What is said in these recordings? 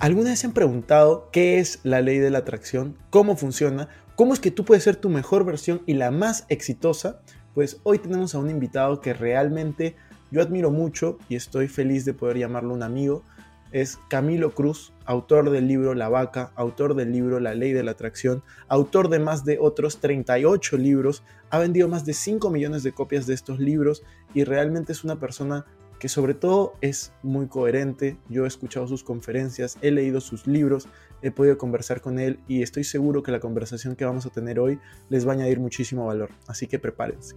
¿Alguna vez se han preguntado qué es la ley de la atracción? ¿Cómo funciona? ¿Cómo es que tú puedes ser tu mejor versión y la más exitosa? Pues hoy tenemos a un invitado que realmente yo admiro mucho y estoy feliz de poder llamarlo un amigo. Es Camilo Cruz, autor del libro La Vaca, autor del libro La Ley de la Atracción, autor de más de otros 38 libros, ha vendido más de 5 millones de copias de estos libros y realmente es una persona que sobre todo es muy coherente. Yo he escuchado sus conferencias, he leído sus libros, he podido conversar con él y estoy seguro que la conversación que vamos a tener hoy les va a añadir muchísimo valor. Así que prepárense.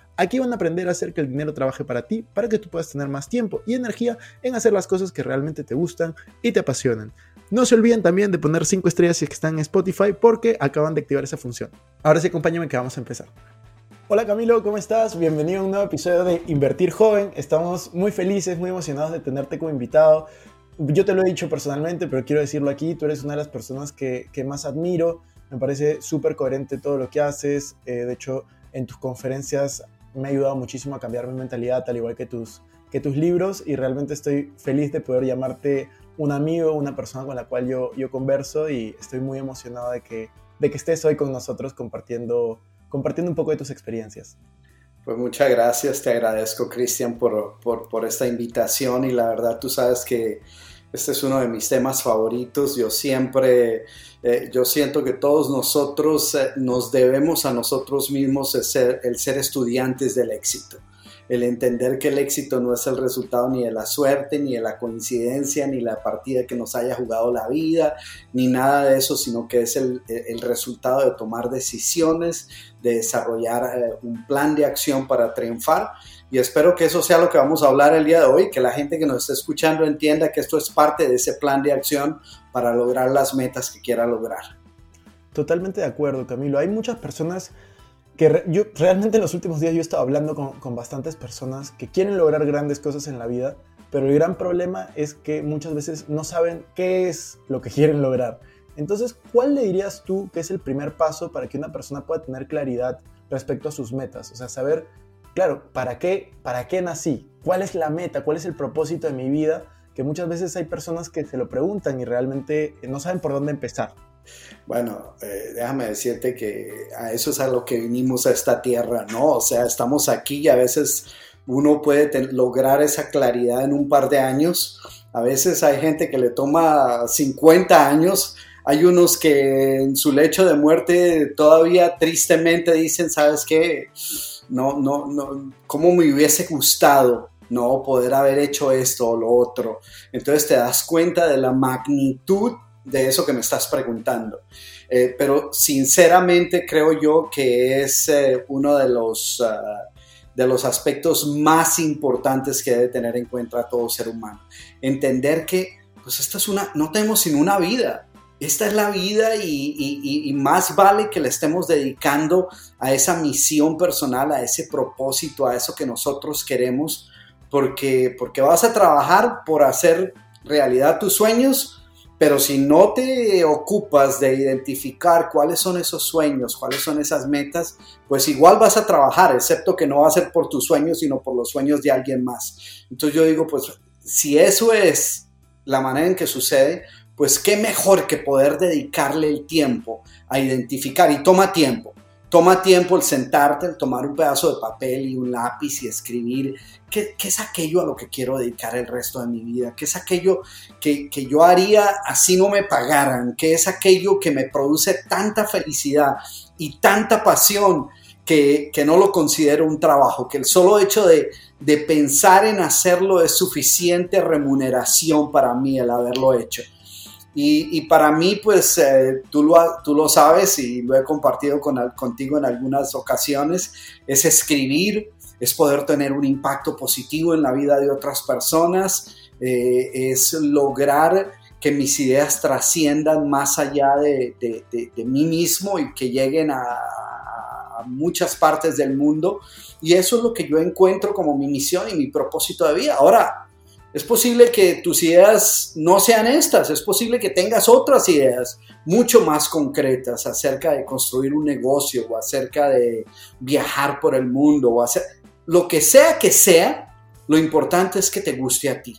Aquí van a aprender a hacer que el dinero trabaje para ti, para que tú puedas tener más tiempo y energía en hacer las cosas que realmente te gustan y te apasionan. No se olviden también de poner 5 estrellas si están en Spotify porque acaban de activar esa función. Ahora sí, acompáñame que vamos a empezar. Hola Camilo, ¿cómo estás? Bienvenido a un nuevo episodio de Invertir Joven. Estamos muy felices, muy emocionados de tenerte como invitado. Yo te lo he dicho personalmente, pero quiero decirlo aquí, tú eres una de las personas que, más admiro. Me parece súper coherente todo lo que haces. Eh, de hecho, en tus conferencias me ha ayudado muchísimo a cambiar mi mentalidad, al igual que tus, que tus libros, y realmente estoy feliz de poder llamarte un amigo, una persona con la cual yo, yo converso, y estoy muy emocionado de que, de que estés hoy con nosotros compartiendo, compartiendo un poco de tus experiencias. Pues muchas gracias, te agradezco Cristian por, por, por esta invitación y la verdad tú sabes que este es uno de mis temas favoritos. Yo siempre, eh, yo siento que todos nosotros eh, nos debemos a nosotros mismos el ser, estudiantes del éxito. El entender que el éxito no es el resultado ni de la suerte, ni de la coincidencia, ni la partida que nos haya jugado la vida, ni nada de eso, sino que es el, el resultado de tomar decisiones, de desarrollar eh, un plan de acción para triunfar y espero que eso sea lo que vamos a hablar el día de hoy, que la gente que nos está escuchando entienda que esto es parte de ese plan de acción para lograr las metas que quiera lograr. Totalmente de acuerdo, Camilo. Hay muchas personas que yo realmente en los últimos días yo he estado hablando con, con bastantes personas que quieren lograr grandes cosas en la vida, pero el gran problema es que muchas veces no saben qué es lo que quieren lograr. Entonces, ¿cuál le dirías tú que es el primer paso para que una persona pueda tener claridad respecto a sus metas? O sea, saber claro, ¿para qué, ¿para qué nací? ¿Cuál es la meta? ¿Cuál es el propósito de mi vida? Que muchas veces hay personas que se lo preguntan y realmente no saben por dónde empezar. Bueno, eh, déjame decirte que a eso es a lo que vinimos a esta tierra, ¿no? O sea, estamos aquí y a veces uno puede lograr esa claridad en un par de años. A veces hay gente que le toma 50 años. Hay unos que en su lecho de muerte todavía tristemente dicen, ¿sabes qué? No, no, no, cómo me hubiese gustado no poder haber hecho esto o lo otro. Entonces te das cuenta de la magnitud de eso que me estás preguntando. Eh, pero sinceramente creo yo que es eh, uno de los, ah, de los aspectos más importantes que debe tener en cuenta todo ser humano. Entender que pues esta es una, no tenemos sino una vida esta es la vida y, más vale que le estemos dedicando a esa misión personal, a ese propósito, a eso que nosotros queremos, porque, porque vas a trabajar por hacer realidad tus sueños, pero si no te ocupas de identificar cuáles son esos sueños, cuáles son esas metas, pues igual vas a trabajar, excepto que no va a ser por tus sueños, sino por los sueños de alguien más. Entonces yo digo, pues si eso es la manera en que sucede, pues qué mejor que poder dedicarle el tiempo a identificar y toma tiempo. Toma tiempo el sentarte, el tomar un pedazo de papel y un lápiz y escribir qué, es aquello a lo que quiero dedicar el resto de mi vida, qué es aquello que, yo haría así no me pagaran, qué es aquello que me produce tanta felicidad y tanta pasión que, no lo considero un trabajo, que el solo hecho de, de pensar en hacerlo es suficiente remuneración para mí el haberlo hecho. Y, para mí, pues eh, tú, lo, tú lo sabes y lo he compartido con, contigo en algunas ocasiones, es escribir, es poder tener un impacto positivo en la vida de otras personas, eh, es lograr que mis ideas trasciendan más allá de, mí mismo y que lleguen a, muchas partes del mundo. Y eso es lo que yo encuentro como mi misión y mi propósito de vida. Ahora, es posible que tus ideas no sean estas, es posible que tengas otras ideas mucho más concretas acerca de construir un negocio o acerca de viajar por el mundo o hacer lo que sea que sea, lo importante es que te guste a ti,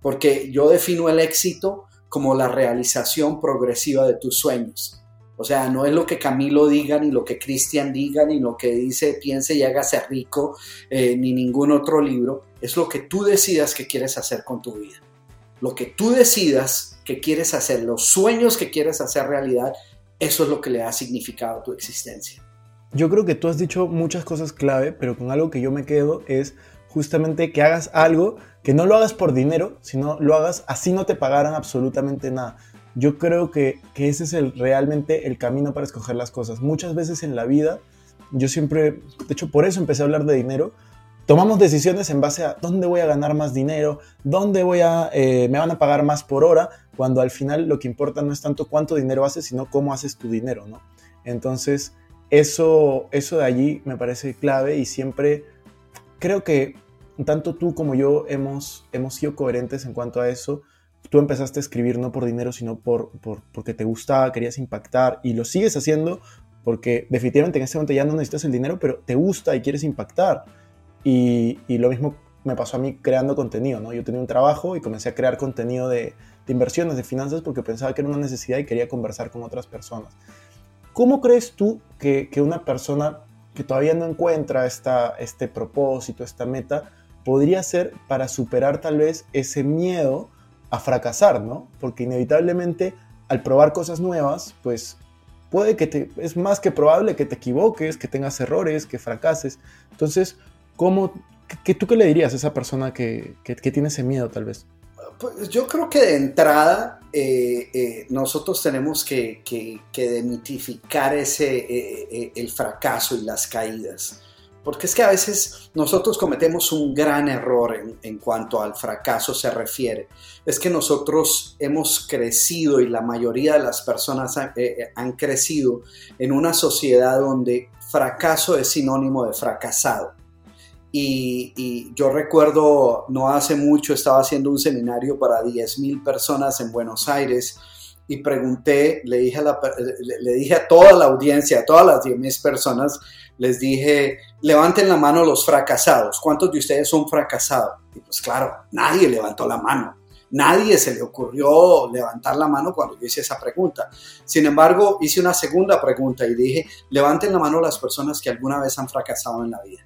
porque yo defino el éxito como la realización progresiva de tus sueños. O sea, no es lo que Camilo diga, ni lo que Cristian diga, ni lo que dice, piense y hágase rico, eh, ni ningún otro libro. Es lo que tú decidas que quieres hacer con tu vida. Lo que tú decidas que quieres hacer, los sueños que quieres hacer realidad, eso es lo que le da significado a tu existencia. Yo creo que tú has dicho muchas cosas clave, pero con algo que yo me quedo es justamente que hagas algo, que no lo hagas por dinero, sino lo hagas así no te pagaran absolutamente nada yo creo que, ese es el, realmente el camino para escoger las cosas. Muchas veces en la vida, yo siempre, de hecho por eso empecé a hablar de dinero, tomamos decisiones en base a dónde voy a ganar más dinero, dónde voy a, eh, me van a pagar más por hora, cuando al final lo que importa no es tanto cuánto dinero haces, sino cómo haces tu dinero, ¿no? Entonces, eso, eso de allí me parece clave y siempre creo que tanto tú como yo hemos, hemos sido coherentes en cuanto a eso tú empezaste a escribir no por dinero, sino por, porque te gustaba, querías impactar y lo sigues haciendo porque definitivamente en este momento ya no necesitas el dinero, pero te gusta y quieres impactar. Y, lo mismo me pasó a mí creando contenido, ¿no? Yo tenía un trabajo y comencé a crear contenido de, inversiones, de finanzas, porque pensaba que era una necesidad y quería conversar con otras personas. ¿Cómo crees tú que, una persona que todavía no encuentra esta, este propósito, esta meta, podría ser para superar tal vez ese miedo a fracasar, ¿no? Porque inevitablemente al probar cosas nuevas, pues puede que te, es más que probable que te equivoques, que tengas errores, que fracases. Entonces, ¿cómo, qué, ¿tú qué le dirías a esa persona que, tiene ese miedo tal vez? Pues yo creo que de entrada eh, eh, nosotros tenemos que, que demitificar ese, eh, el fracaso y las caídas. Porque es que a veces nosotros cometemos un gran error en, cuanto al fracaso se refiere. Es que nosotros hemos crecido y la mayoría de las personas eh, eh, han crecido en una sociedad donde fracaso es sinónimo de fracasado. Y, yo recuerdo, no hace mucho estaba haciendo un seminario para 10.000 personas en Buenos Aires y pregunté, le dije a, le, dije a toda la audiencia, a todas las 10.000 personas, les dije, levanten la mano los fracasados. ¿Cuántos de ustedes son fracasados? Y pues claro, nadie levantó la mano. Nadie se le ocurrió levantar la mano cuando yo hice esa pregunta. Sin embargo, hice una segunda pregunta y dije, levanten la mano las personas que alguna vez han fracasado en la vida.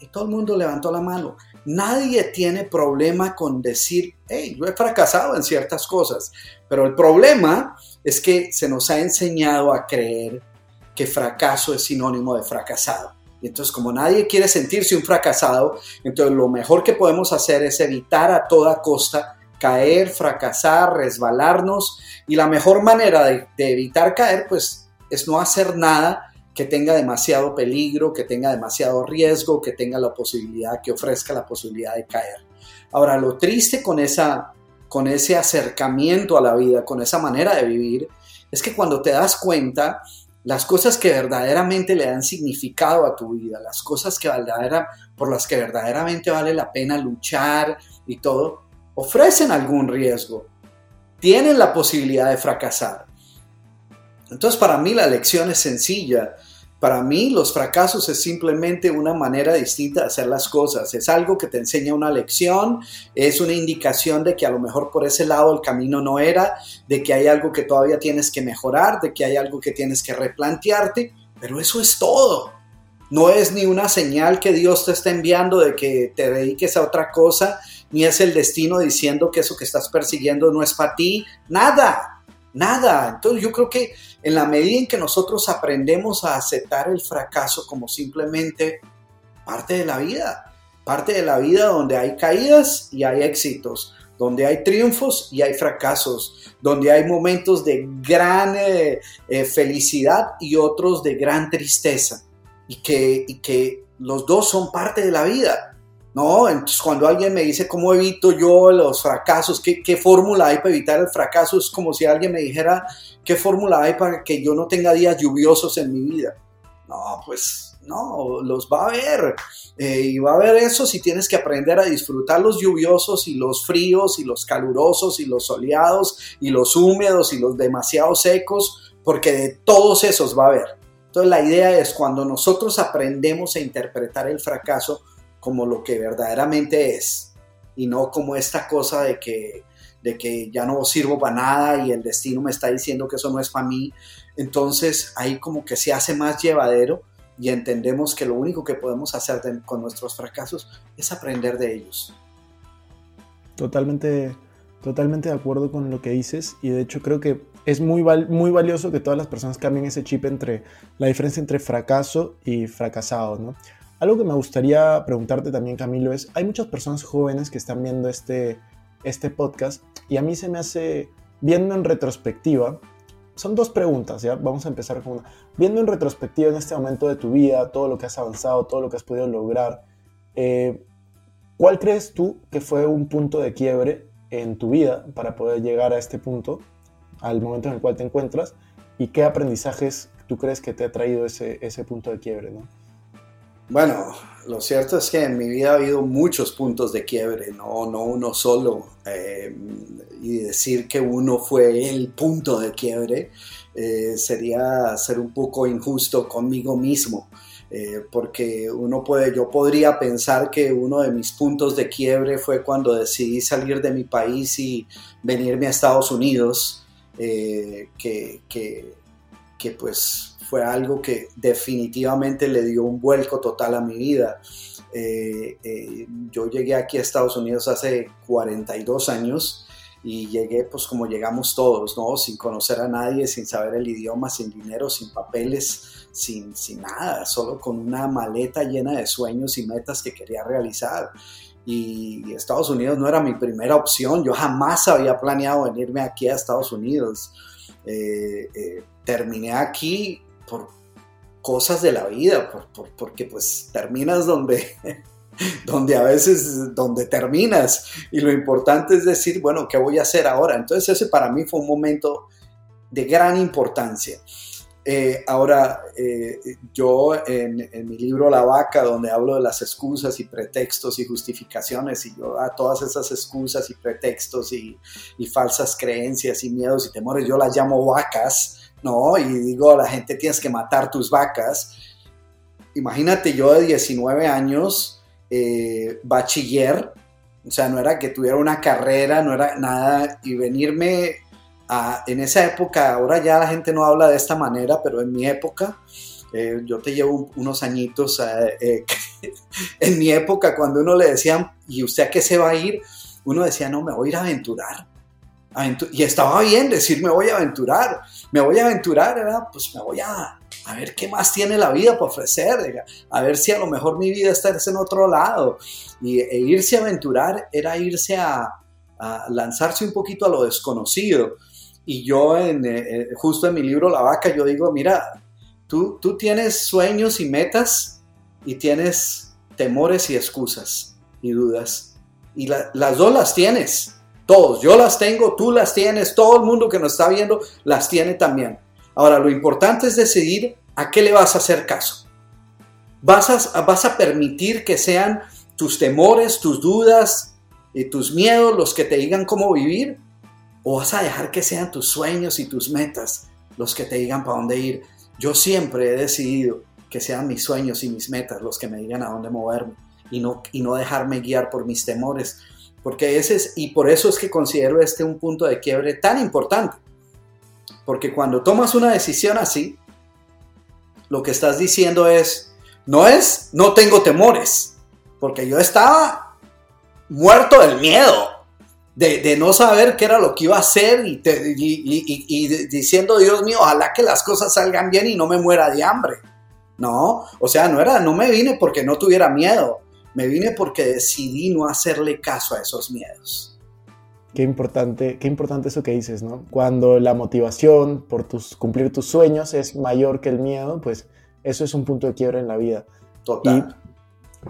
Y todo el mundo levantó la mano. Nadie tiene problema con decir, hey, yo he fracasado en ciertas cosas. Pero el problema es que se nos ha enseñado a creer que fracaso es sinónimo de fracasado. Y entonces como nadie quiere sentirse un fracasado, entonces lo mejor que podemos hacer es evitar a toda costa caer, fracasar, resbalarnos. Y la mejor manera de, evitar caer, pues, es no hacer nada que tenga demasiado peligro, que tenga demasiado riesgo, que tenga la posibilidad, que ofrezca la posibilidad de caer. Ahora, lo triste con, esa, con ese acercamiento a la vida, con esa manera de vivir, es que cuando te das cuenta las cosas que verdaderamente le dan significado a tu vida, las cosas que por las que verdaderamente vale la pena luchar y todo, ofrecen algún riesgo, tienen la posibilidad de fracasar. Entonces para mí la lección es sencilla, para mí los fracasos es simplemente una manera distinta de hacer las cosas. Es algo que te enseña una lección, es una indicación de que a lo mejor por ese lado el camino no era, de que hay algo que todavía tienes que mejorar, de que hay algo que tienes que replantearte, pero eso es todo. No es ni una señal que Dios te está enviando de que te dediques a otra cosa, ni es el destino diciendo que eso que estás persiguiendo no es para ti. Nada, nada. Entonces yo creo que en la medida en que nosotros aprendemos a aceptar el fracaso como simplemente parte de la vida, parte de la vida donde hay caídas y hay éxitos, donde hay triunfos y hay fracasos, donde hay momentos de gran eh, eh, felicidad y otros de gran tristeza, y que, y que los dos son parte de la vida. ¿No? Entonces, cuando alguien me dice cómo evito yo los fracasos, qué, qué fórmula hay para evitar el fracaso, es como si alguien me dijera qué fórmula hay para que yo no tenga días lluviosos en mi vida. No, pues no, los va a haber. Eh, y va a haber eso si tienes que aprender a disfrutar los lluviosos y los fríos y los calurosos y los soleados y los húmedos y los demasiado secos, porque de todos esos va a haber. Entonces la idea es cuando nosotros aprendemos a interpretar el fracaso, como lo que verdaderamente es y no como esta cosa de que, de que ya no sirvo para nada y el destino me está diciendo que eso no es para mí. Entonces ahí como que se hace más llevadero y entendemos que lo único que podemos hacer con nuestros fracasos es aprender de ellos. Totalmente, totalmente de acuerdo con lo que dices y de hecho creo que es muy, muy valioso que todas las personas cambien ese chip entre la diferencia entre fracaso y fracasado, ¿no? Algo que me gustaría preguntarte también, Camilo, es, hay muchas personas jóvenes que están viendo este, este podcast y a mí se me hace, viendo en retrospectiva, son dos preguntas, ¿ya? Vamos a empezar con una. Viendo en retrospectiva en este momento de tu vida, todo lo que has avanzado, todo lo que has podido lograr, eh, ¿cuál crees tú que fue un punto de quiebre en tu vida para poder llegar a este punto, al momento en el cual te encuentras? ¿Y qué aprendizajes tú crees que te ha traído ese, ese punto de quiebre. Bueno, lo cierto es que en mi vida ha habido muchos puntos de quiebre, no, no uno solo. Eh, y decir que uno fue el punto de quiebre eh, sería ser un poco injusto conmigo mismo. Eh, porque uno puede, yo podría pensar que uno de mis puntos de quiebre fue cuando decidí salir de mi país y venirme a Estados Unidos, que, que, que pues fue algo que definitivamente le dio un vuelco total a mi vida. Eh, eh, yo llegué aquí a Estados Unidos hace 42 años y llegué pues como llegamos todos, ¿no? Sin conocer a nadie, sin saber el idioma, sin dinero, sin papeles, sin, sin nada, solo con una maleta llena de sueños y metas que quería realizar. Y Estados Unidos no era mi primera opción, yo jamás había planeado venirme aquí a Estados Unidos. Eh, terminé aquí por cosas de la vida, por, porque pues terminas donde, donde a veces, donde terminas. Y lo importante es decir, bueno, ¿qué voy a hacer ahora? Entonces ese para mí fue un momento de gran importancia. Eh, ahora, eh, yo en, mi libro La Vaca, donde hablo de las excusas y pretextos y justificaciones, y yo a todas esas excusas y pretextos y, y falsas creencias y miedos y temores, yo las llamo vacas, ¿no? Y digo a la gente tienes que matar tus vacas. Imagínate yo de 19 años, eh, bachiller, o sea, no era que tuviera una carrera, no era nada, y venirme a, en esa época, ahora ya la gente no habla de esta manera, pero en mi época, eh, yo te llevo unos añitos, eh, en mi época cuando uno le decía, ¿y usted a qué se va a ir? Uno decía, no, me voy a ir a aventurar y estaba bien decir me voy a aventurar, me voy a aventurar, era pues me voy a, a ver qué más tiene la vida para ofrecer, a ver si a lo mejor mi vida está en otro lado. Y e irse a aventurar era irse a, lanzarse un poquito a lo desconocido. Y yo en, eh, eh, justo en mi libro La vaca, yo digo, mira, tú, tú tienes sueños y metas y tienes temores y excusas y dudas. Y las dos las tienes todos, yo las tengo, tú las tienes, todo el mundo que nos está viendo las tiene también. Ahora, lo importante es decidir a qué le vas a hacer caso. ¿Vas a, vas a permitir que sean tus temores, tus dudas y tus miedos los que te digan cómo vivir? ¿O vas a dejar que sean tus sueños y tus metas los que te digan para dónde ir? Yo siempre he decidido que sean mis sueños y mis metas los que me digan a dónde moverme y no, y no dejarme guiar por mis temores porque ese es, y por eso es que considero este un punto de quiebre tan importante. Porque cuando tomas una decisión así, lo que estás diciendo es, no es, no tengo temores, porque yo estaba muerto del miedo, de, no saber qué era lo que iba a hacer y, y, diciendo, Dios mío, ojalá que las cosas salgan bien y no me muera de hambre. No, o sea, no era, no me vine porque no tuviera miedo, me vine porque decidí no hacerle caso a esos miedos. Qué importante, qué importante eso que dices, ¿no? Cuando la motivación por tus, cumplir tus sueños es mayor que el miedo, pues eso es un punto de quiebra en la vida. Total.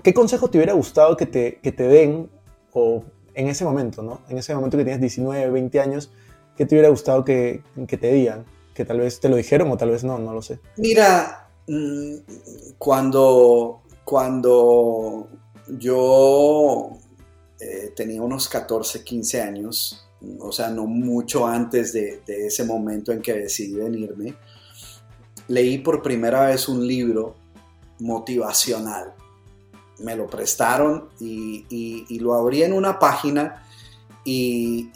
¿qué consejo te hubiera gustado que te, que te den o en ese momento, ¿no? En ese momento que tienes 19, 20 años, ¿qué te hubiera gustado que, que te digan? Que tal vez te lo dijeron o tal vez no, no lo sé. Mira, mm, cuando, cuando yo eh, tenía unos 14, 15 años, o sea, no mucho antes de, ese momento en que decidí venirme, leí por primera vez un libro motivacional me lo prestaron y, lo abrí en una página y,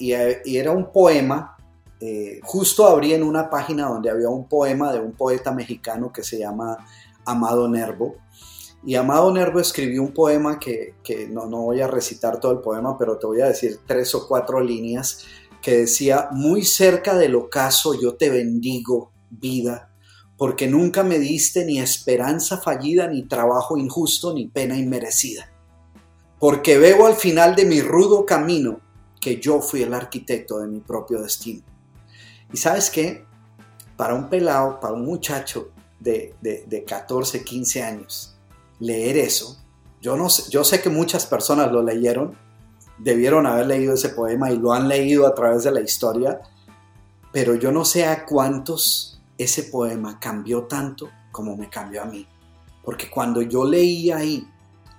era un poema. Eh, justo abrí en una página donde había un poema de un poeta mexicano que se llama Amado Nervo. Y Amado Nervo escribió un poema que, no, no voy a recitar todo el poema, pero te voy a decir tres o cuatro líneas que decía, muy cerca del ocaso yo te bendigo, vida, porque nunca me diste ni esperanza fallida, ni trabajo injusto, ni pena inmerecida. Porque veo al final de mi rudo camino que yo fui el arquitecto de mi propio destino. Y sabes qué? Para un pelado, para un muchacho de, de, 14, 15 años, leer eso, yo, no sé, yo sé que muchas personas lo leyeron, debieron haber leído ese poema y lo han leído a través de la historia, pero yo no sé a cuántos ese poema cambió tanto como me cambió a mí. Porque cuando yo leí ahí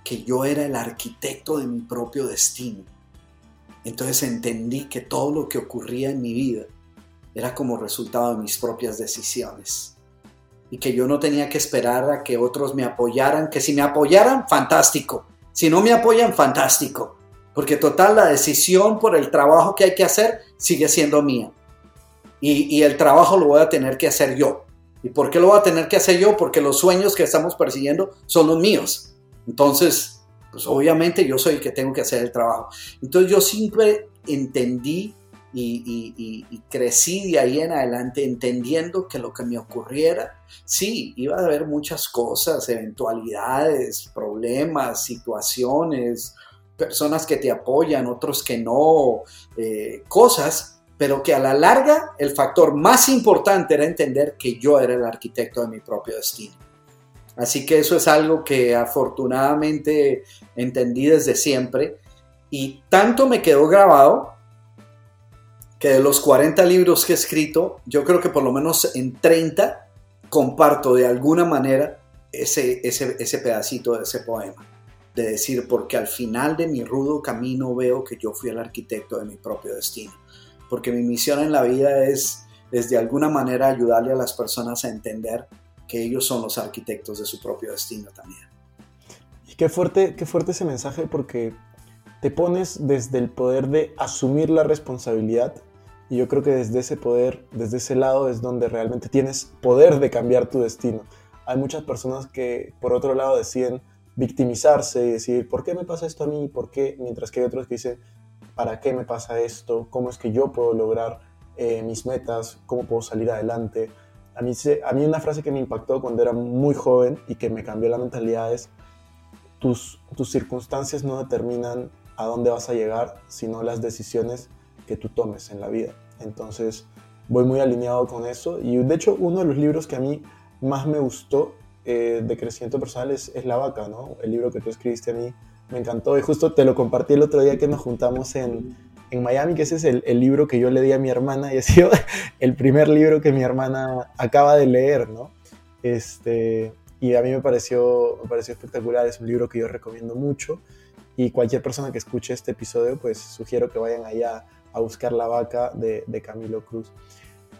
que yo era el arquitecto de mi propio destino, entonces entendí que todo lo que ocurría en mi vida era como resultado de mis propias decisiones. Y que yo no tenía que esperar a que otros me apoyaran, que si me apoyaran, fantástico. Si no me apoyan, fantástico. Porque total, la decisión por el trabajo que hay que hacer sigue siendo mía y, el trabajo lo voy a tener que hacer yo. ¿Y por qué lo voy a tener que hacer yo? Porque los sueños que estamos persiguiendo son los míos. Entonces, pues obviamente yo soy el que tengo que hacer el trabajo. Entonces yo siempre entendí y, y, crecí de ahí en adelante entendiendo que lo que me ocurriera, sí, iba a haber muchas cosas, eventualidades, problemas, situaciones, personas que te apoyan, otros que no, eh, cosas pero que a la larga el factor más importante era entender que yo era el arquitecto de mi propio destino. Así que eso es algo que afortunadamente entendí desde siempre y tanto me quedó grabado que de los 40 libros que he escrito, yo creo que por lo menos en 30 comparto de alguna manera ese, ese, ese pedacito de ese poema. De decir, porque al final de mi rudo camino veo que yo fui el arquitecto de mi propio destino porque mi misión en la vida es, es de alguna manera ayudarle a las personas a entender que ellos son los arquitectos de su propio destino también. Y qué fuerte, qué fuerte ese mensaje porque te pones desde el poder de asumir la responsabilidad y yo creo que desde ese poder, desde ese lado es donde realmente tienes poder de cambiar tu destino. Hay muchas personas que por otro lado deciden victimizarse y decir, ¿por qué me pasa esto a mí? ¿Por qué? Mientras que hay otros que dicen, para qué me pasa esto, cómo es que yo puedo lograr eh, mis metas, cómo puedo salir adelante. A mí, a mí una frase que me impactó cuando era muy joven y que me cambió la mentalidad es, tus, tus circunstancias no determinan a dónde vas a llegar, sino las decisiones que tú tomes en la vida. Entonces, voy muy alineado con eso. Y de hecho, uno de los libros que a mí más me gustó eh, de crecimiento personal es, es La Vaca, ¿no? El libro que tú escribiste a mí me encantó y justo te lo compartí el otro día que nos juntamos en, en Miami, que ese es el, el, libro que yo le di a mi hermana y ha sido el primer libro que mi hermana acaba de leer, ¿no? Este, y a mí me pareció, me pareció espectacular, es un libro que yo recomiendo mucho y cualquier persona que escuche este episodio, pues sugiero que vayan allá a buscar La Vaca de, Camilo Cruz.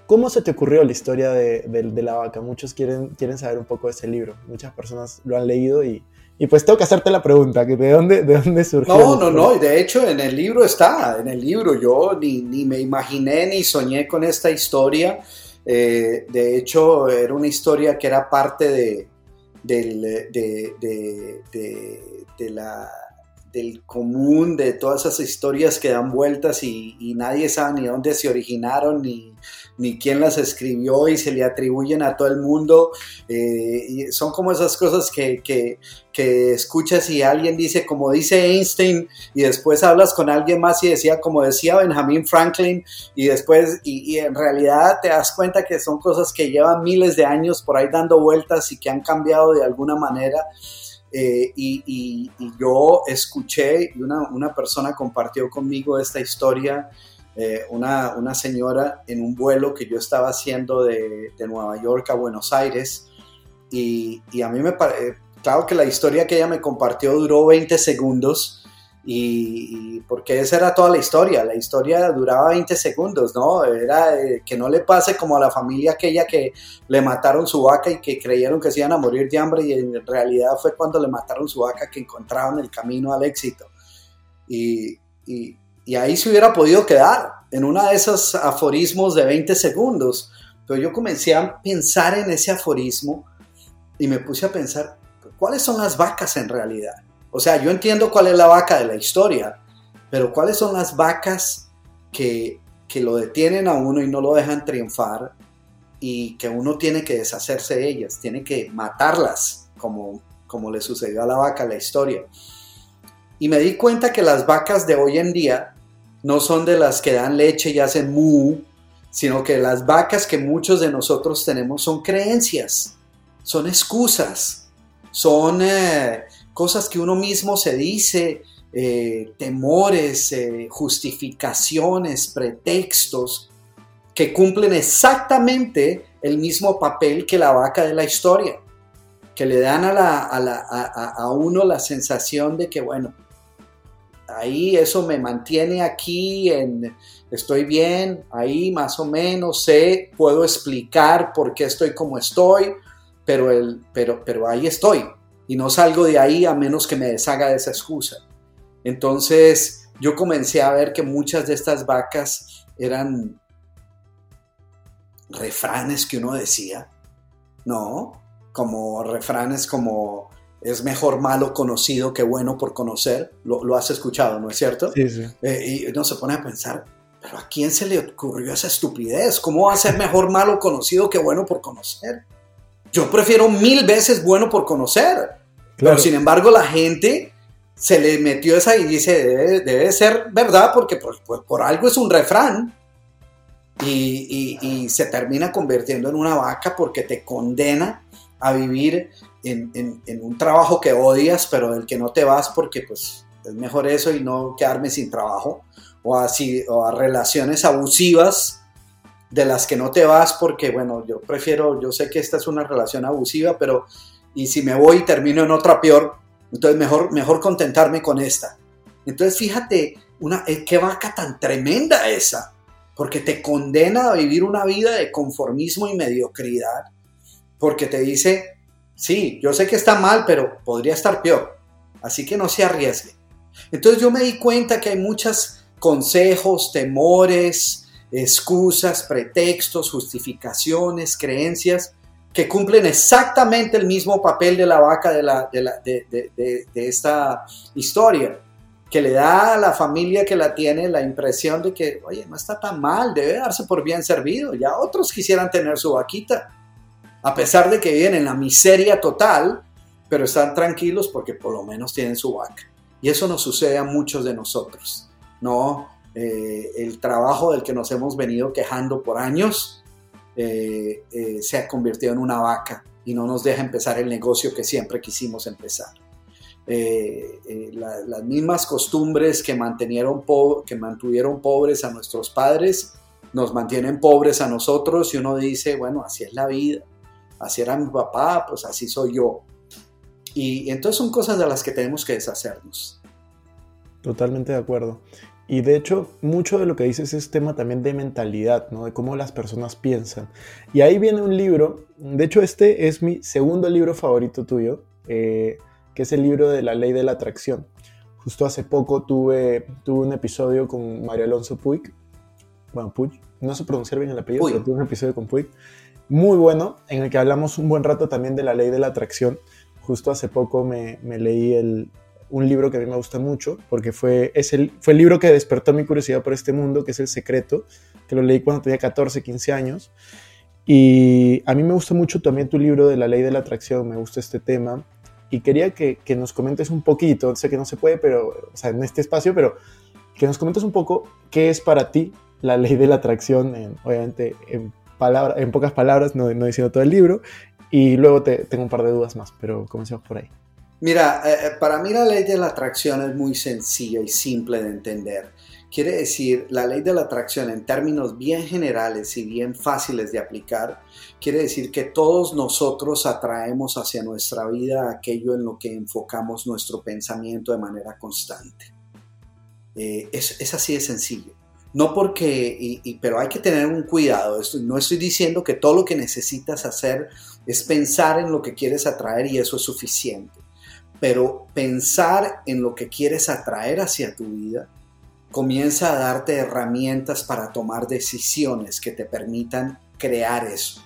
¿Cómo se te ocurrió la historia de, La Vaca? Muchos quieren, quieren saber un poco de ese libro, muchas personas lo han leído y, pues tengo que hacerte la pregunta, ¿de dónde, de dónde surgió? No, no, no, de hecho en el libro está, en el libro yo ni, ni me imaginé ni soñé con esta historia. Eh, de hecho, era una historia que era parte de, de, la, del común, de todas esas historias que dan vueltas y, nadie sabe ni dónde se originaron ni, ni quién las escribió y se le atribuyen a todo el mundo. Eh, son como esas cosas que, que, que, escuchas y alguien dice, como dice Einstein, y después hablas con alguien más y decía, como decía Benjamin Franklin, y después, y, y en realidad te das cuenta que son cosas que llevan miles de años por ahí dando vueltas y que han cambiado de alguna manera. Eh, y, yo escuché y una, persona compartió conmigo esta historia, eh, una, una, señora en un vuelo que yo estaba haciendo de, de Nueva York a Buenos Aires. Y, y a mí me parece, claro que la historia que ella me compartió duró 20 segundos, y, porque esa era toda la historia, la historia duraba 20 segundos, ¿no? Era eh, que no le pase como a la familia aquella que le mataron su vaca y que creyeron que se iban a morir de hambre y en realidad fue cuando le mataron su vaca que encontraron el camino al éxito. Y, y, ahí se hubiera podido quedar en uno de esos aforismos de 20 segundos, pero yo comencé a pensar en ese aforismo y me puse a pensar, ¿cuáles son las vacas en realidad? O sea, yo entiendo cuál es la vaca de la historia, pero cuáles son las vacas que, lo detienen a uno y no lo dejan triunfar y que uno tiene que deshacerse de ellas, tiene que matarlas, como, como le sucedió a la vaca la historia. Y me di cuenta que las vacas de hoy en día no son de las que dan leche y hacen mu, sino que las vacas que muchos de nosotros tenemos son creencias, son excusas, son eh, cosas que uno mismo se dice, eh, temores, eh, justificaciones, pretextos, que cumplen exactamente el mismo papel que la vaca de la historia, que le dan a, a, uno la sensación de que, bueno, ahí eso me mantiene aquí, en, estoy bien, ahí más o menos sé, puedo explicar por qué estoy como estoy, pero, el, pero, pero ahí estoy, y no salgo de ahí a menos que me deshaga de esa excusa. Entonces yo comencé a ver que muchas de estas vacas eran refranes que uno decía, ¿no? Como refranes como es mejor malo conocido que bueno por conocer, lo, has escuchado, ¿no es cierto? Sí, sí. Eh, y uno se pone a pensar, pero ¿a quién se le ocurrió esa estupidez? ¿Cómo va a ser mejor malo conocido que bueno por conocer? Yo prefiero mil veces bueno por conocer. Pero sin embargo la gente se le metió esa y dice, debe, ser verdad porque por, algo es un refrán. Y, se termina convirtiendo en una vaca porque te condena a vivir en, un trabajo que odias, pero del que no te vas porque pues es mejor eso y no quedarme sin trabajo. O, así, o a relaciones abusivas de las que no te vas porque, bueno, yo prefiero, yo sé que esta es una relación abusiva, pero y si me voy y termino en otra peor, entonces mejor, mejor contentarme con esta. Entonces fíjate, una, eh, qué vaca tan tremenda esa, porque te condena a vivir una vida de conformismo y mediocridad, porque te dice, sí, yo sé que está mal, pero podría estar peor, así que no se arriesgue. Entonces yo me di cuenta que hay muchos consejos, temores, excusas, pretextos, justificaciones, creencias que cumplen exactamente el mismo papel de la vaca de, la, de, esta historia, que le da a la familia que la tiene la impresión de que, oye, no está tan mal, debe darse por bien servido, ya otros quisieran tener su vaquita, a pesar de que viven en la miseria total, pero están tranquilos porque por lo menos tienen su vaca. Y eso nos sucede a muchos de nosotros, ¿no? Eh, el trabajo del que nos hemos venido quejando por años, eh, eh, se ha convertido en una vaca y no nos deja empezar el negocio que siempre quisimos empezar. Eh, las mismas costumbres que, que mantuvieron pobres a nuestros padres nos mantienen pobres a nosotros y uno dice, bueno, así es la vida, así era mi papá, pues así soy yo. Y entonces son cosas de las que tenemos que deshacernos. Totalmente de acuerdo. Y de hecho, mucho de lo que dices es tema también de mentalidad, ¿no? De cómo las personas piensan. Y ahí viene un libro, de hecho este es mi segundo libro favorito tuyo, eh, que es el libro de la ley de la atracción. Justo hace poco tuve, tuve un episodio con Mario Alonso Puig, bueno, Puig, no sé pronunciar bien el apellido, pero tuve un episodio con Puig, muy bueno, en el que hablamos un buen rato también de la ley de la atracción. Justo hace poco me, me leí el, un libro que a mí me gusta mucho, porque fue, es el, fue el libro que despertó mi curiosidad por este mundo, que es El Secreto, que lo leí cuando tenía 14, 15 años. Y a mí me gusta mucho también tu libro de la ley de la atracción, me gusta este tema. Y quería que, que nos comentes un poquito, sé que no se puede, pero, o sea, en este espacio, pero que nos comentes un poco qué es para ti la ley de la atracción, en, obviamente en, palabra, en pocas palabras, no, no diciendo todo el libro. Y luego te, tengo un par de dudas más, pero comencemos por ahí. Mira, eh, eh, para mí la ley de la atracción es muy sencilla y simple de entender. Quiere decir, la ley de la atracción en términos bien generales y bien fáciles de aplicar, quiere decir que todos nosotros atraemos hacia nuestra vida aquello en lo que enfocamos nuestro pensamiento de manera constante. Eh, es, así de sencillo. No porque, pero hay que tener un cuidado. no estoy diciendo que todo lo que necesitas hacer es pensar en lo que quieres atraer y eso es suficiente. Pero pensar en lo que quieres atraer hacia tu vida comienza a darte herramientas para tomar decisiones que te permitan crear eso.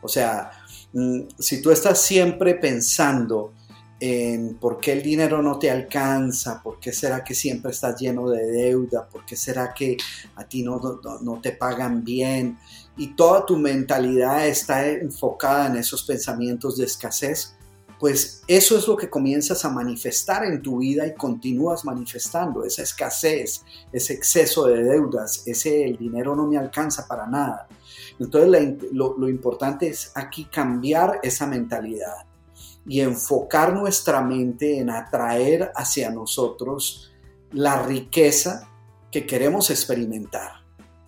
O sea, mm, si tú estás siempre pensando en por qué el dinero no te alcanza, por qué será que siempre estás lleno de deuda, por qué será que a ti no, no, te pagan bien y toda tu mentalidad está enfocada en esos pensamientos de escasez, pues eso es lo que comienzas a manifestar en tu vida y continúas manifestando, esa escasez, ese exceso de deudas, ese el dinero no me alcanza para nada. Entonces lo, lo importante es aquí cambiar esa mentalidad y enfocar nuestra mente en atraer hacia nosotros la riqueza que queremos experimentar.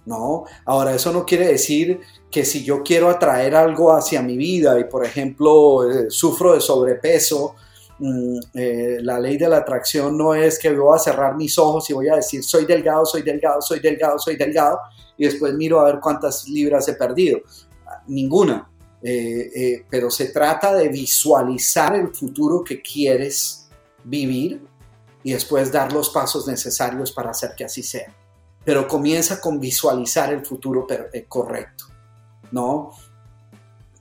¿No? Ahora, eso no quiere decir que si yo quiero atraer algo hacia mi vida y, por ejemplo, eh, sufro de sobrepeso, mm, eh, la ley de la atracción no es que voy a cerrar mis ojos y voy a decir soy delgado, soy delgado, soy delgado, soy delgado y después miro a ver cuántas libras he perdido. Ninguna. Eh, pero se trata de visualizar el futuro que quieres vivir y después dar los pasos necesarios para hacer que así sea pero comienza con visualizar el futuro eh, correcto, ¿no?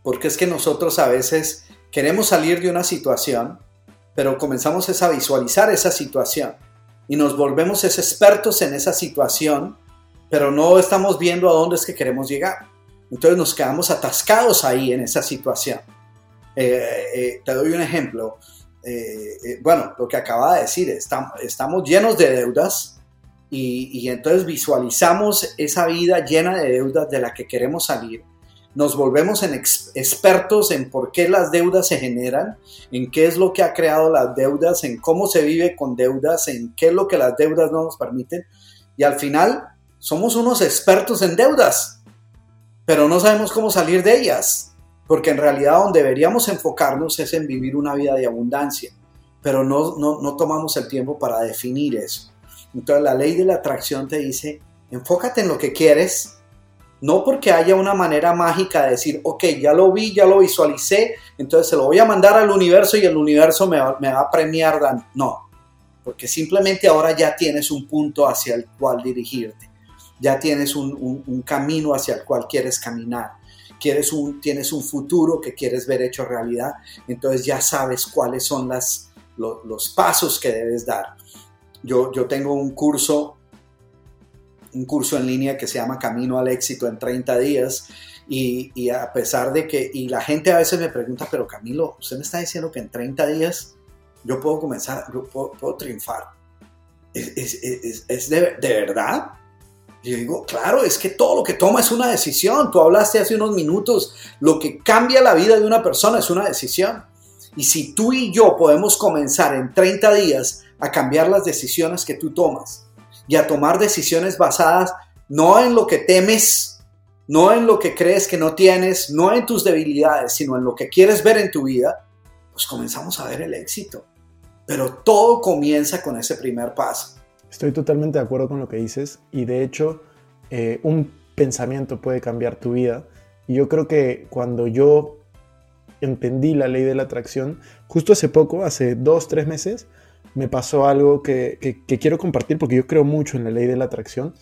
Porque es que nosotros a veces queremos salir de una situación, pero comenzamos a visualizar esa situación y nos volvemos expertos en esa situación, pero no estamos viendo a dónde es que queremos llegar. Entonces nos quedamos atascados ahí en esa situación. Eh, eh, te doy un ejemplo. bueno, lo que acaba de decir, estamos llenos de deudas, y, entonces visualizamos esa vida llena de deudas de la que queremos salir. Nos volvemos en expertos en por qué las deudas se generan, en qué es lo que ha creado las deudas, en cómo se vive con deudas, en qué es lo que las deudas no nos permiten. Y al final somos unos expertos en deudas, pero no sabemos cómo salir de ellas, porque en realidad donde deberíamos enfocarnos es en vivir una vida de abundancia, pero no, no, no tomamos el tiempo para definir eso. Entonces la ley de la atracción te dice, enfócate en lo que quieres, no porque haya una manera mágica de decir, ok, ya lo vi, ya lo visualicé, entonces se lo voy a mandar al universo y el universo me va, a premiar. No, porque simplemente ahora ya tienes un punto hacia el cual dirigirte, ya tienes un, camino hacia el cual quieres caminar. Quieres un, tienes un futuro que quieres ver hecho realidad, entonces ya sabes cuáles son los pasos que debes dar. Yo, tengo un curso, un curso en línea que se llama Camino al éxito en 30 días y, a pesar de que, y la gente a veces me pregunta, pero Camilo, usted me está diciendo que en 30 días yo puedo comenzar, yo puedo, triunfar. ¿Es, de, verdad? yo digo, claro, es que todo lo que toma es una decisión. Tú hablaste hace unos minutos, lo que cambia la vida de una persona es una decisión. Y si tú y yo podemos comenzar en 30 días a cambiar las decisiones que tú tomas y a tomar decisiones basadas no en lo que temes, no en lo que crees que no tienes, no en tus debilidades, sino en lo que quieres ver en tu vida, pues comenzamos a ver el éxito. Pero todo comienza con ese primer paso. Estoy totalmente de acuerdo con lo que dices y de hecho eh, un pensamiento puede cambiar tu vida. Y yo creo que cuando yo entendí la ley de la atracción, justo hace poco, hace dos, tres meses, me pasó algo que, quiero compartir porque yo creo mucho en la ley de la atracción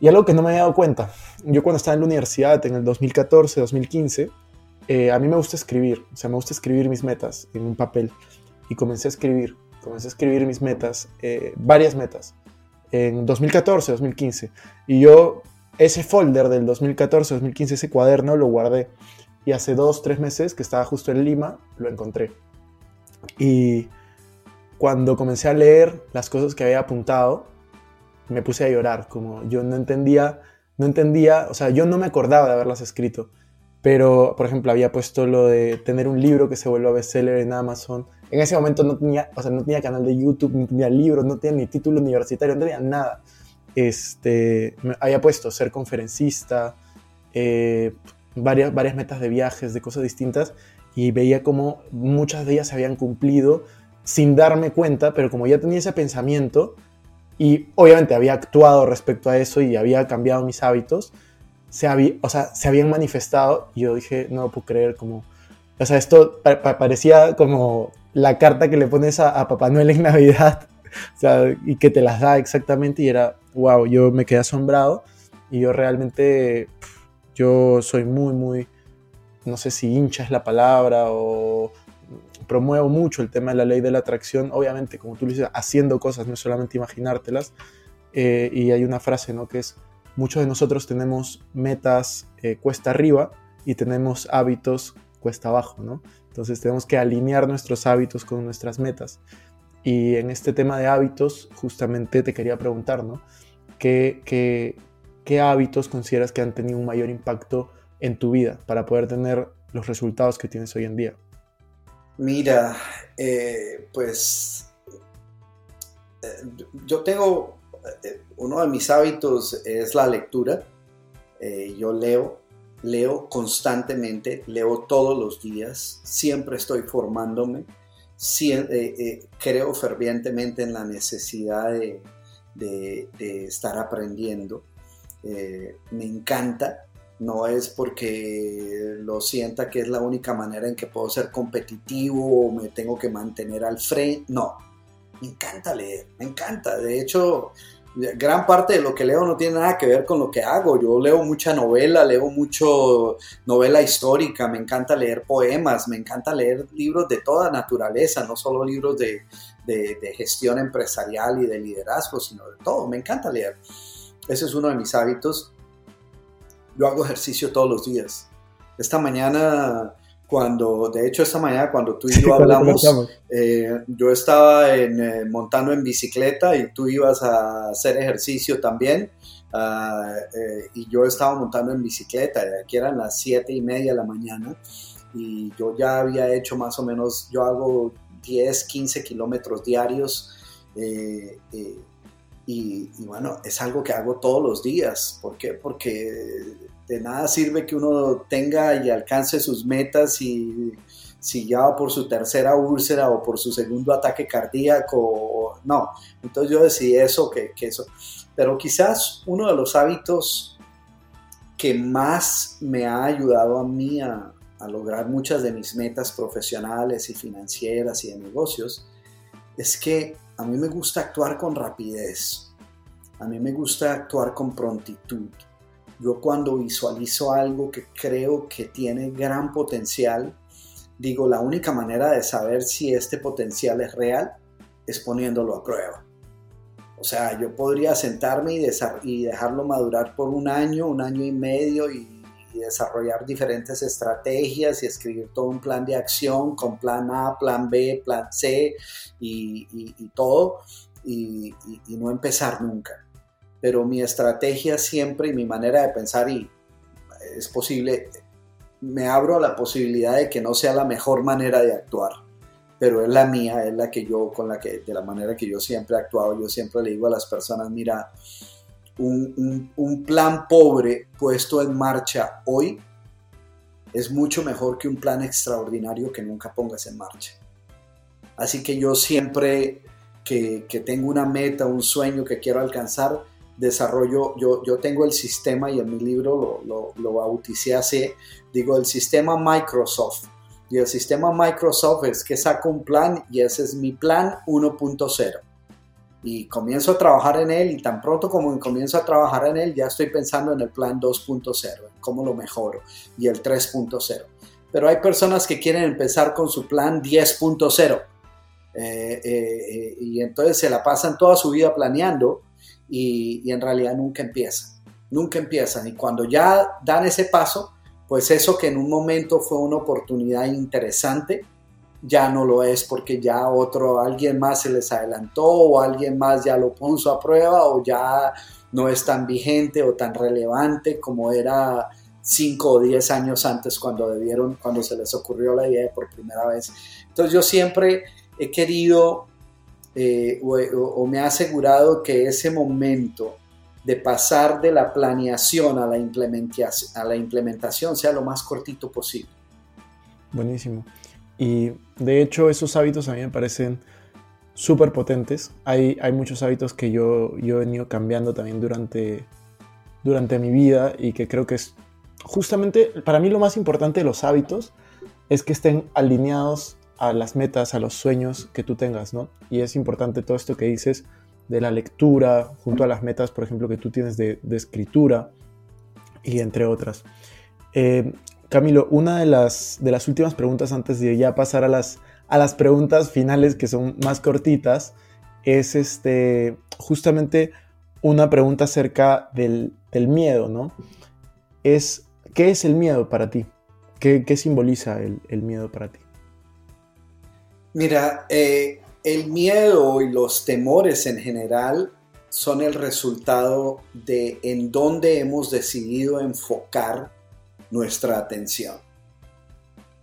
y algo que no me había dado cuenta. Yo cuando estaba en la universidad en el 2014, 2015, eh, a mí me gusta escribir, o sea, me gusta escribir mis metas en un papel y comencé a escribir, comencé a escribir mis metas, eh, varias metas, en 2014, 2015 y yo ese folder del 2014, 2015, ese cuaderno lo guardé y hace dos, tres meses que estaba justo en Lima, lo encontré. Y cuando comencé a leer las cosas que había apuntado, me puse a llorar, como yo no entendía, no entendía, o sea, yo no me acordaba de haberlas escrito. pero por ejemplo había puesto lo de tener un libro que se vuelva bestseller en Amazon. En ese momento no tenía, o sea, no tenía canal de YouTube, no tenía libros, no tenía ni título universitario, no tenía nada. Este, había puesto ser conferencista, eh, varias, varias metas de viajes, de cosas distintas, y veía como muchas de ellas se habían cumplido sin darme cuenta, pero como ya tenía ese pensamiento, y obviamente había actuado respecto a eso y había cambiado mis hábitos, se, había, o sea, se habían manifestado y yo dije, no lo puedo creer, como, o sea, esto parecía como la carta que le pones a, Papá Noel en Navidad, o sea, y que te las da exactamente y era, wow, yo me quedé asombrado y yo realmente, yo soy muy, muy, no sé si hincha es la palabra o promuevo mucho el tema de la ley de la atracción, obviamente, como tú dices, haciendo cosas, no solamente imaginártelas. Eh, y hay una frase, ¿no? Que es, muchos de nosotros tenemos metas eh, cuesta arriba y tenemos hábitos cuesta abajo, ¿no? Entonces tenemos que alinear nuestros hábitos con nuestras metas. Y en este tema de hábitos, justamente te quería preguntar, ¿no? ¿Qué, qué, qué hábitos consideras que han tenido un mayor impacto en tu vida para poder tener los resultados que tienes hoy en día? Mira, eh, pues eh, yo tengo, eh, uno de mis hábitos es la lectura. yo leo, leo constantemente, leo todos los días, siempre estoy formándome, creo fervientemente en la necesidad de estar aprendiendo. me encanta, no es porque lo sienta que es la única manera en que puedo ser competitivo o me tengo que mantener al frente, no, me encanta leer, me encanta, de hecho, gran parte de lo que leo no tiene nada que ver con lo que hago. Yo leo mucha novela, leo mucho novela histórica, me encanta leer poemas, me encanta leer libros de toda naturaleza, no solo libros de, de, gestión empresarial y de liderazgo, sino de todo. Me encanta leer. Ese es uno de mis hábitos yo hago ejercicio todos los días. Esta mañana, cuando, de hecho esta mañana cuando tú y yo hablamos, eh, yo estaba en, eh, montando en bicicleta y tú ibas a hacer ejercicio también. Ah, eh, y yo estaba montando en bicicleta, aquí eran las siete y media de la mañana y yo ya había hecho más o menos, yo hago 10, 15 kilómetros diarios y, bueno, es algo que hago todos los días. ¿Por qué? Porque de nada sirve que uno tenga y alcance sus metas y si ya por su tercera úlcera o por su segundo ataque cardíaco. No, entonces yo decidí eso, que, que eso. Pero quizás uno de los hábitos que más me ha ayudado a mí a lograr muchas de mis metas profesionales y financieras y de negocios es que a mí me gusta actuar con rapidez, a mí me gusta actuar con prontitud. Yo cuando visualizo algo que creo que tiene gran potencial, digo, la única manera de saber si este potencial es real es poniéndolo a prueba. O sea, yo podría sentarme y, y dejarlo madurar por un año, un año y medio y y desarrollar diferentes estrategias y escribir todo un plan de acción con plan A, plan B, plan C y, todo y, no empezar nunca. Pero mi estrategia siempre y mi manera de pensar y es posible, me abro a la posibilidad de que no sea la mejor manera de actuar, pero es la mía, es la que yo, con la que, de la manera que yo siempre he actuado, yo siempre le digo a las personas, mira, un, plan pobre puesto en marcha hoy es mucho mejor que un plan extraordinario que nunca pongas en marcha. Así que yo siempre que, tengo una meta, un sueño que quiero alcanzar, desarrollo, yo, yo tengo el sistema y en mi libro lo, lo, lo bauticé así, digo el sistema Microsoft. Y el sistema Microsoft es que saco un plan y ese es mi plan 1.0 y comienzo a trabajar en él y tan pronto como comienzo a trabajar en él ya estoy pensando en el plan 2.0, cómo lo mejoro y el 3.0. Pero hay personas que quieren empezar con su plan 10.0 eh, eh, y entonces se la pasan toda su vida planeando y, y en realidad nunca empiezan, nunca empiezan y cuando ya dan ese paso, pues eso que en un momento fue una oportunidad interesante, ya no lo es porque ya otro, alguien más se les adelantó o alguien más ya lo puso a prueba o ya no es tan vigente o tan relevante como era 5 o 10 años antes cuando debieron, cuando se les ocurrió la idea por primera vez. Entonces yo siempre he querido eh, o, me ha asegurado que ese momento de pasar de la planeación a la, implementación, a la implementación sea lo más cortito posible. Buenísimo. Y de hecho esos hábitos a mí me parecen súper potentes. Hay, hay muchos hábitos que yo, yo he venido cambiando también durante, durante mi vida y que creo que es justamente para mí lo más importante de los hábitos es que estén alineados a las metas, a los sueños que tú tengas, ¿no? Y es importante todo esto que dices de la lectura, junto a las metas, por ejemplo, que tú tienes de, escritura y entre otras. Eh, Camilo, una de las, de las últimas preguntas antes de ya pasar a las, a las preguntas finales que son más cortitas es este, justamente una pregunta acerca del, miedo, ¿no? Es, ¿Qué es el miedo para ti? ¿Qué, simboliza el, miedo para ti? Mira, eh, el miedo y los temores en general son el resultado de en dónde hemos decidido enfocar nuestra atención.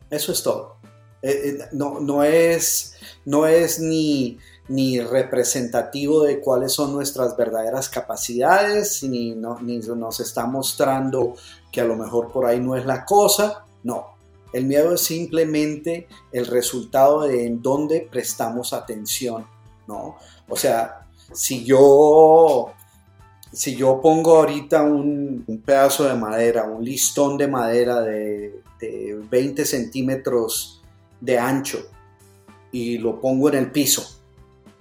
Eso es todo. Eh, eh, no, es, no es ni, ni representativo de cuáles son nuestras verdaderas capacidades, ni, ni nos está mostrando que a lo mejor por ahí no es la cosa. No, el miedo es simplemente el resultado de en dónde prestamos atención, ¿no? O sea, si yo, si yo pongo ahorita un, pedazo de madera, un listón de madera de, de 20 centímetros de ancho y lo pongo en el piso,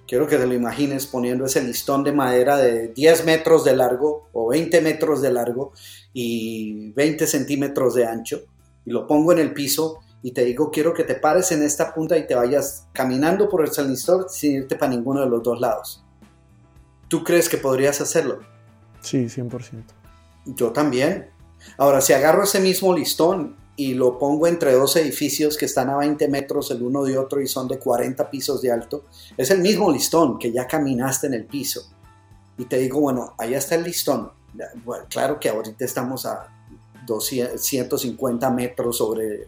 quiero que te lo imagines poniendo ese listón de madera de 10 metros de largo o 20 metros de largo y 20 centímetros de ancho y lo pongo en el piso y te digo, quiero que te pares en esta punta y te vayas caminando por el salnistor sin irte para ninguno de los dos lados. ¿Tú crees que podrías hacerlo? Sí, 100%. Yo también. Ahora, si agarro ese mismo listón y lo pongo entre dos edificios que están a 20 metros el uno de otro y son de 40 pisos de alto, es el mismo listón que ya caminaste en el piso. Y te digo, bueno, allá está el listón. Claro que ahorita estamos a 250 metros sobre, eh,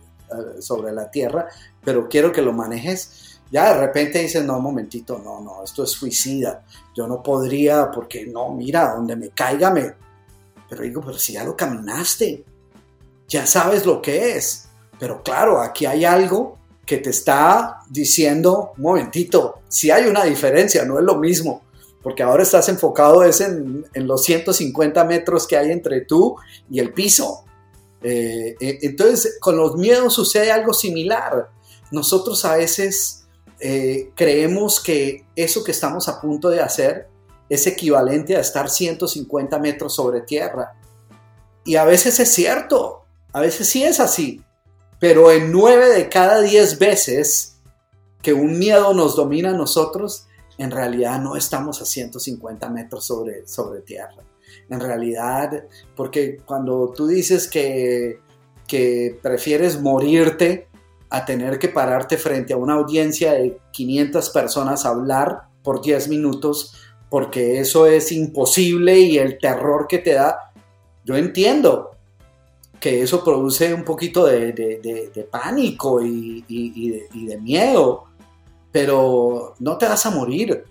sobre la tierra, pero quiero que lo manejes. Ya de repente dices, no, momentito, no, no, esto es suicida. Yo no podría, porque no, mira, donde me caiga me... Pero digo, pero si ya lo caminaste, ya sabes lo que es. Pero claro, aquí hay algo que te está diciendo, un momentito, si hay una diferencia, no es lo mismo porque ahora estás enfocado es en, los 150 metros que hay entre tú y el piso. Eh, eh, entonces, con los miedos sucede algo similar. Nosotros a veces eh, creemos que eso que estamos a punto de hacer es equivalente a estar 150 metros sobre tierra. Y a veces es cierto, a veces sí es así, pero en 9 de cada 10 veces que un miedo nos domina a nosotros, en realidad no estamos a 150 metros sobre, sobre tierra. En realidad, porque cuando tú dices que, que prefieres morirte a tener que pararte frente a una audiencia de 500 personas a hablar por 10 minutos, porque eso es imposible y el terror que te da, yo entiendo que eso produce un poquito de, pánico y, y de miedo, pero no te vas a morir.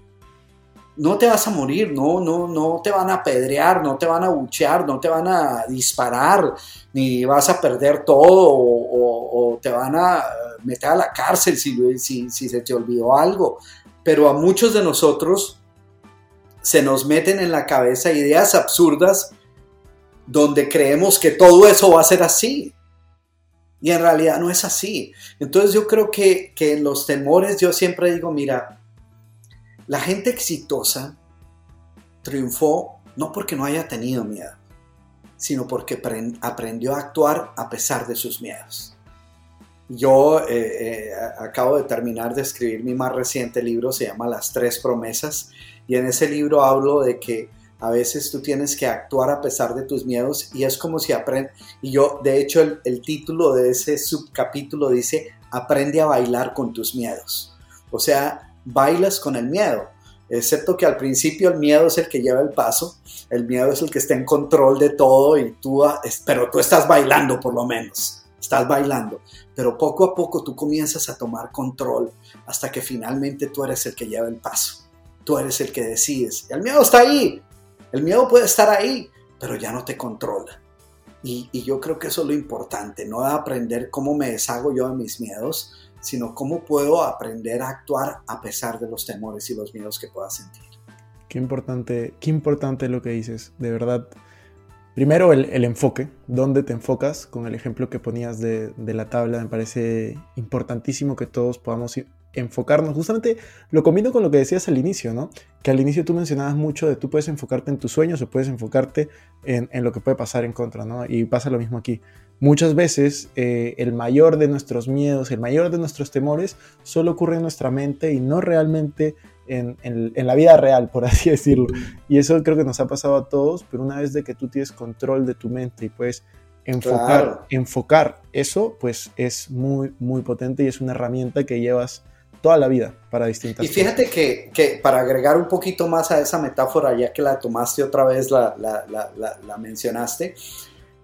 No te vas a morir, no, no, no te van a apedrear, no te van a buchear, no te van a disparar, ni vas a perder todo o, te van a meter a la cárcel si, si, si se te olvidó algo. Pero a muchos de nosotros se nos meten en la cabeza ideas absurdas donde creemos que todo eso va a ser así. Y en realidad no es así. Entonces yo creo que, que en los temores yo siempre digo, mira, la gente exitosa triunfó no porque no haya tenido miedo, sino porque aprendió a actuar a pesar de sus miedos. Yo eh, eh, acabo de terminar de escribir mi más reciente libro, se llama Las tres promesas, y en ese libro hablo de que a veces tú tienes que actuar a pesar de tus miedos y es como si aprende. Y yo, de hecho, el, título de ese subcapítulo dice, aprende a bailar con tus miedos. O sea, bailas con el miedo. excepto que al principio el miedo es el que lleva el paso, el miedo es el que está en control de todo y tú, pero tú estás bailando por lo menos, estás bailando, pero poco a poco tú comienzas a tomar control hasta que finalmente tú eres el que lleva el paso, tú eres el que decides. El miedo está ahí, el miedo puede estar ahí, pero ya no te controla. Y, y yo creo que eso es lo importante, no aprender cómo me deshago yo de mis miedos, sino cómo puedo aprender a actuar a pesar de los temores y los miedos que pueda sentir. Qué importante, qué importante lo que dices, de verdad. Primero el, enfoque, dónde te enfocas, con el ejemplo que ponías de, de, la tabla, me parece importantísimo que todos podamos enfocarnos. Justamente lo combino con lo que decías al inicio, ¿no? Que al inicio tú mencionabas mucho de tú puedes enfocarte en tus sueños o puedes enfocarte en, en lo que puede pasar en contra, ¿no? Y pasa lo mismo aquí. Muchas veces eh, el mayor de nuestros miedos, el mayor de nuestros temores, solo ocurre en nuestra mente y no realmente en, la vida real, por así decirlo. Y eso creo que nos ha pasado a todos, pero una vez de que tú tienes control de tu mente y puedes enfocar, enfocar eso, pues es muy, muy potente y es una herramienta que llevas toda la vida para distintas Y fíjate que, que, para agregar un poquito más a esa metáfora, ya que la tomaste otra vez, la, la, mencionaste,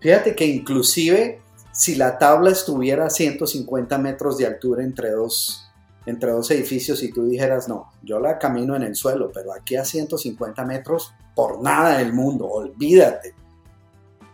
Fíjate que inclusive si la tabla estuviera a 150 metros de altura entre dos, entre dos edificios y tú dijeras, no, yo la camino en el suelo, pero aquí a 150 metros, por nada del mundo, olvídate.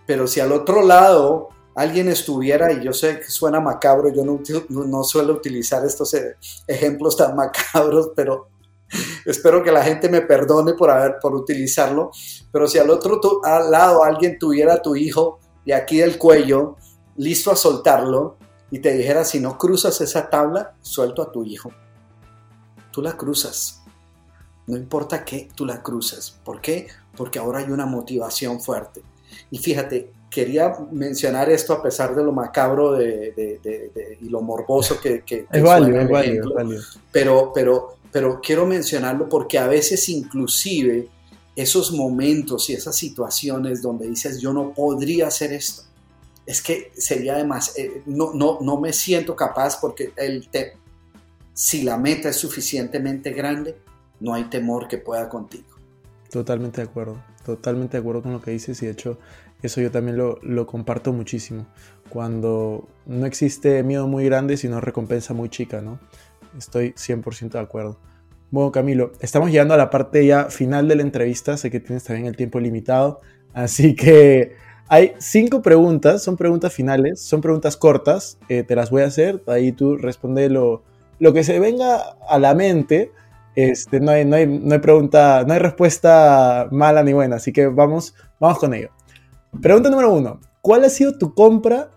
Pero si al otro lado alguien estuviera, y yo sé que suena macabro, yo no, no suelo utilizar estos e, ejemplos tan macabros, pero espero que la gente me perdone por, haber, por utilizarlo, pero si al otro al lado alguien tuviera a tu hijo y aquí del cuello, listo a soltarlo, y te dijera, si no cruzas esa tabla, suelto a tu hijo. Tú la cruzas. No importa qué, tú la cruzas. ¿Por qué? Porque ahora hay una motivación fuerte. Y fíjate, quería mencionar esto a pesar de lo macabro de, y lo morboso que, que, es válido, es válido, Pero, pero, pero quiero mencionarlo porque a veces inclusive esos momentos y esas situaciones donde dices, yo no podría hacer esto. Es que sería además, eh, no, no, no me siento capaz porque el te, si la meta es suficientemente grande, no hay temor que pueda contigo. Totalmente de acuerdo, totalmente de acuerdo con lo que dices y de hecho eso yo también lo, lo comparto muchísimo. Cuando no existe miedo muy grande, sino recompensa muy chica, ¿no? Estoy 100% de acuerdo. Bueno, Camilo, estamos llegando a la parte ya final de la entrevista. Sé que tienes también el tiempo limitado. Así que hay cinco preguntas, son preguntas finales, son preguntas cortas. Eh, te las voy a hacer. Ahí tú responde lo, lo que se venga a la mente. Este, no, hay, no, hay, no hay pregunta, no hay respuesta mala ni buena. Así que vamos, vamos con ello. Pregunta número uno. ¿Cuál ha sido tu compra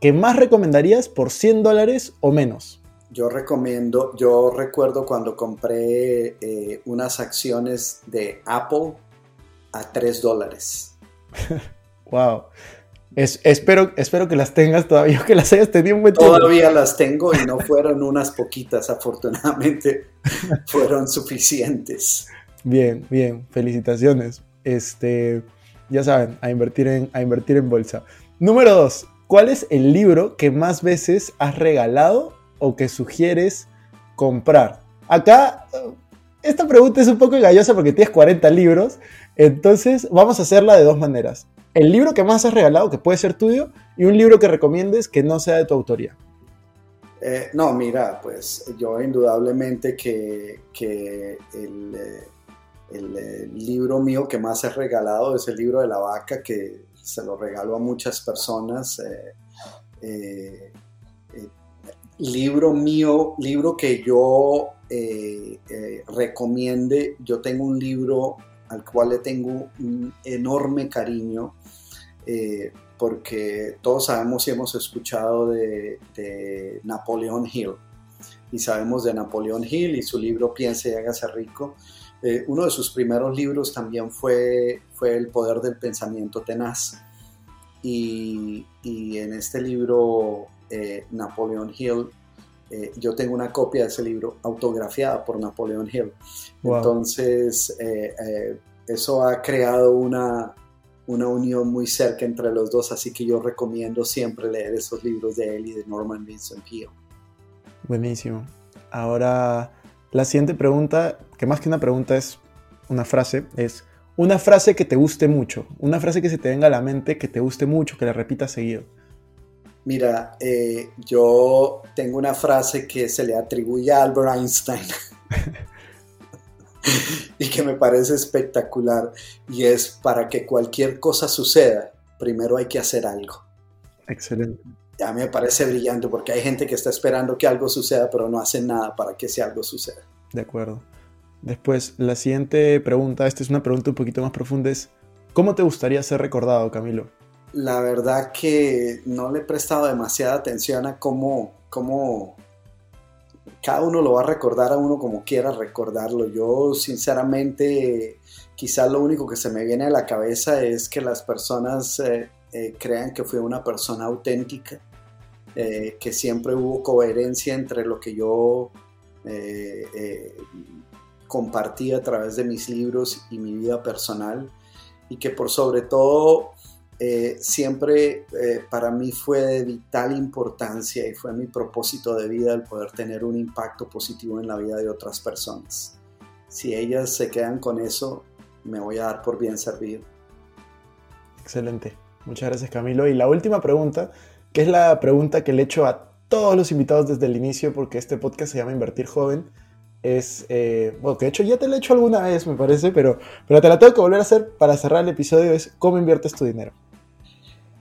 que más recomendarías por 100 dólares o menos? Yo recomiendo, yo recuerdo cuando compré eh, unas acciones de Apple a 3 dólares. wow. Es, espero, espero que las tengas todavía, que las hayas tenido un buen tiempo. Todavía las tengo y no fueron unas poquitas, afortunadamente fueron suficientes. Bien, bien, felicitaciones. Este, ya saben, a invertir en, a invertir en bolsa. Número 2. ¿Cuál es el libro que más veces has regalado o que sugieres comprar? Acá, esta pregunta es un poco engañosa porque tienes 40 libros, entonces vamos a hacerla de dos maneras. El libro que más has regalado, que puede ser tuyo, y un libro que recomiendes que no sea de tu autoría. Eh, no, mira, pues yo indudablemente que, el, eh, el, eh, libro mío que más he regalado es el libro de la vaca, que se lo regalo a muchas personas libro mío, libro que yo eh, eh, recomiende, yo tengo un libro al cual le tengo un enorme cariño, eh, porque todos sabemos y hemos escuchado de, de Napoleón Hill, y sabemos de Napoleón Hill y su libro Piense y hágase rico. Uno de sus primeros libros también fue, fue El poder del pensamiento tenaz. Y, y en este libro eh, Napoleon Hill. Eh, yo tengo una copia de ese libro autografiada por Napoleon Hill. Entonces, eh, eso ha creado una, una unión muy cerca entre los dos, así que yo recomiendo siempre leer esos libros de él y de Norman Vincent Peale. Buenísimo. Ahora, La siguiente pregunta, que más que una pregunta es una frase, es una frase que te guste mucho, una frase que se te venga a la mente, que te guste mucho, que la repitas seguido. Mira, eh, yo tengo una frase que se le atribuye a Albert Einstein y que me parece espectacular y es para que cualquier cosa suceda, primero hay que hacer algo. Excelente. A mí me parece brillante porque hay gente que está esperando que algo suceda pero no hace nada para que ese algo suceda. De acuerdo. Después, la siguiente pregunta, esta es una pregunta un poquito más profunda, es ¿cómo te gustaría ser recordado, Camilo? La verdad que no le he prestado demasiada atención a cómo, cómo cada uno lo va a recordar a uno como quiera recordarlo. Yo sinceramente, quizás lo único que se me viene a la cabeza es que las personas eh, eh, crean que fui una persona auténtica, eh, que siempre hubo coherencia entre lo que yo compartí a través de mis libros y mi vida personal y que por sobre todo eh, siempre eh, para mí fue de vital importancia y fue mi propósito de vida el poder tener un impacto positivo en la vida de otras personas. Si ellas se quedan con eso, me voy a dar por bien servido. Excelente. Muchas gracias Camilo. Y la última pregunta, que es la pregunta que le echo a todos los invitados desde el inicio, porque este podcast se llama Invertir Joven es, eh, bueno, que de hecho ya te lo he hecho alguna vez, me parece, pero, pero te la tengo que volver a hacer para cerrar el episodio, es cómo inviertes tu dinero.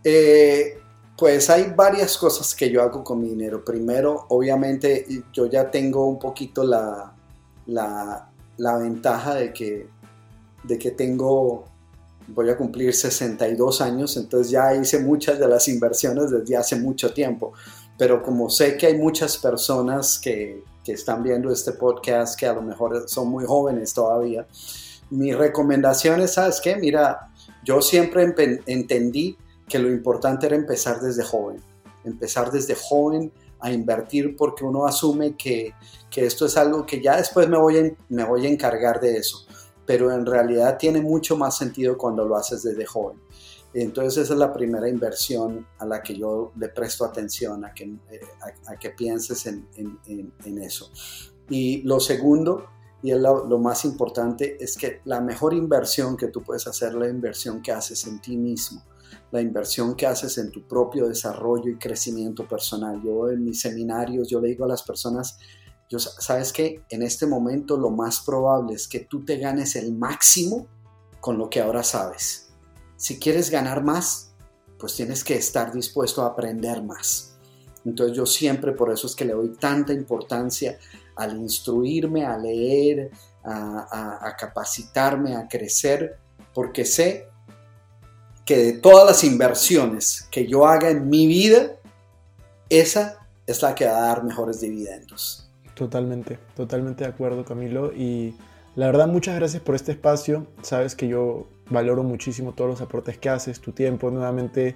Eh, pues hay varias cosas que yo hago con mi dinero. Primero, obviamente, yo ya tengo un poquito la, la, la ventaja de que, de que tengo, voy a cumplir 62 años, entonces ya hice muchas de las inversiones desde hace mucho tiempo. Pero como sé que hay muchas personas que, que están viendo este podcast que a lo mejor son muy jóvenes todavía, mi recomendación es, ¿sabes qué? Mira, yo siempre entendí que lo importante era empezar desde joven, empezar desde joven a invertir porque uno asume que, que esto es algo que ya después me voy, a, me voy a encargar de eso, pero en realidad tiene mucho más sentido cuando lo haces desde joven. Entonces esa es la primera inversión a la que yo le presto atención, a que, eh, a, que pienses en, en, eso. Y lo segundo, y es lo, lo, más importante, es que la mejor inversión que tú puedes hacer la inversión que haces en ti mismo, la inversión que haces en tu propio desarrollo y crecimiento personal. Yo en mis seminarios, yo le digo a las personas, yo, sabes que en este momento lo más probable es que tú te ganes el máximo con lo que ahora sabes si quieres ganar más, pues tienes que estar dispuesto a aprender más. Entonces yo siempre, por eso es que le doy tanta importancia al instruirme, a leer, a, capacitarme, a crecer, porque sé que de todas las inversiones que yo haga en mi vida, esa es la que va a dar mejores dividendos. Totalmente, totalmente de acuerdo Camilo. Y la verdad, muchas gracias por este espacio. Sabes que yo valoro muchísimo todos los aportes que haces, tu tiempo, nuevamente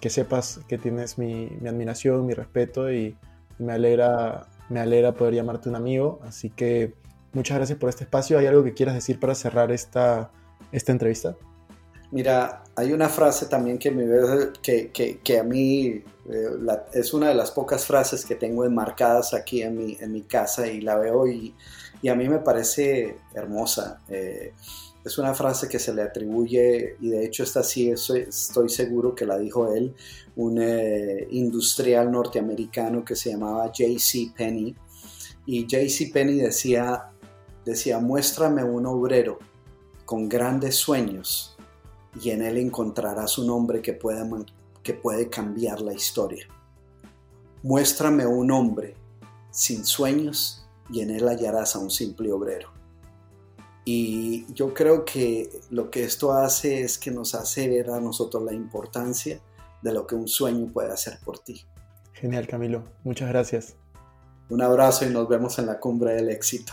que sepas que tienes mi, admiración, mi respeto y, me, alegra, me alegra poder llamarte un amigo. Así que muchas gracias por este espacio. ¿Hay algo que quieras decir para cerrar esta, esta entrevista? Mira, hay una frase también que, me, que, que, a mí eh, es una de las pocas frases que tengo enmarcadas aquí en mi, en mi casa y la veo y, y a mí me parece hermosa. Eh, es una frase que se le atribuye, y de hecho esta sí estoy, seguro que la dijo él, un eh, industrial norteamericano que se llamaba J.C. Penney. Y J.C. Penney decía, decía, muéstrame un obrero con grandes sueños y en él encontrarás un hombre que puede, que puede cambiar la historia. Muéstrame un hombre sin sueños y en él hallarás a un simple obrero. Y yo creo que lo que esto hace es que nos hace ver a nosotros la importancia de lo que un sueño puede hacer por ti. Genial, Camilo. Muchas gracias. Un abrazo y nos vemos en la cumbre del éxito.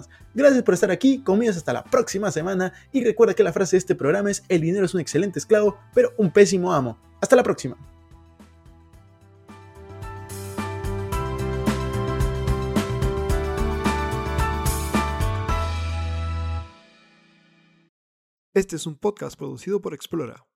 Gracias por estar aquí, conmigo hasta la próxima semana y recuerda que la frase de este programa es el dinero es un excelente esclavo, pero un pésimo amo. Hasta la próxima. Este es un podcast producido por Explora.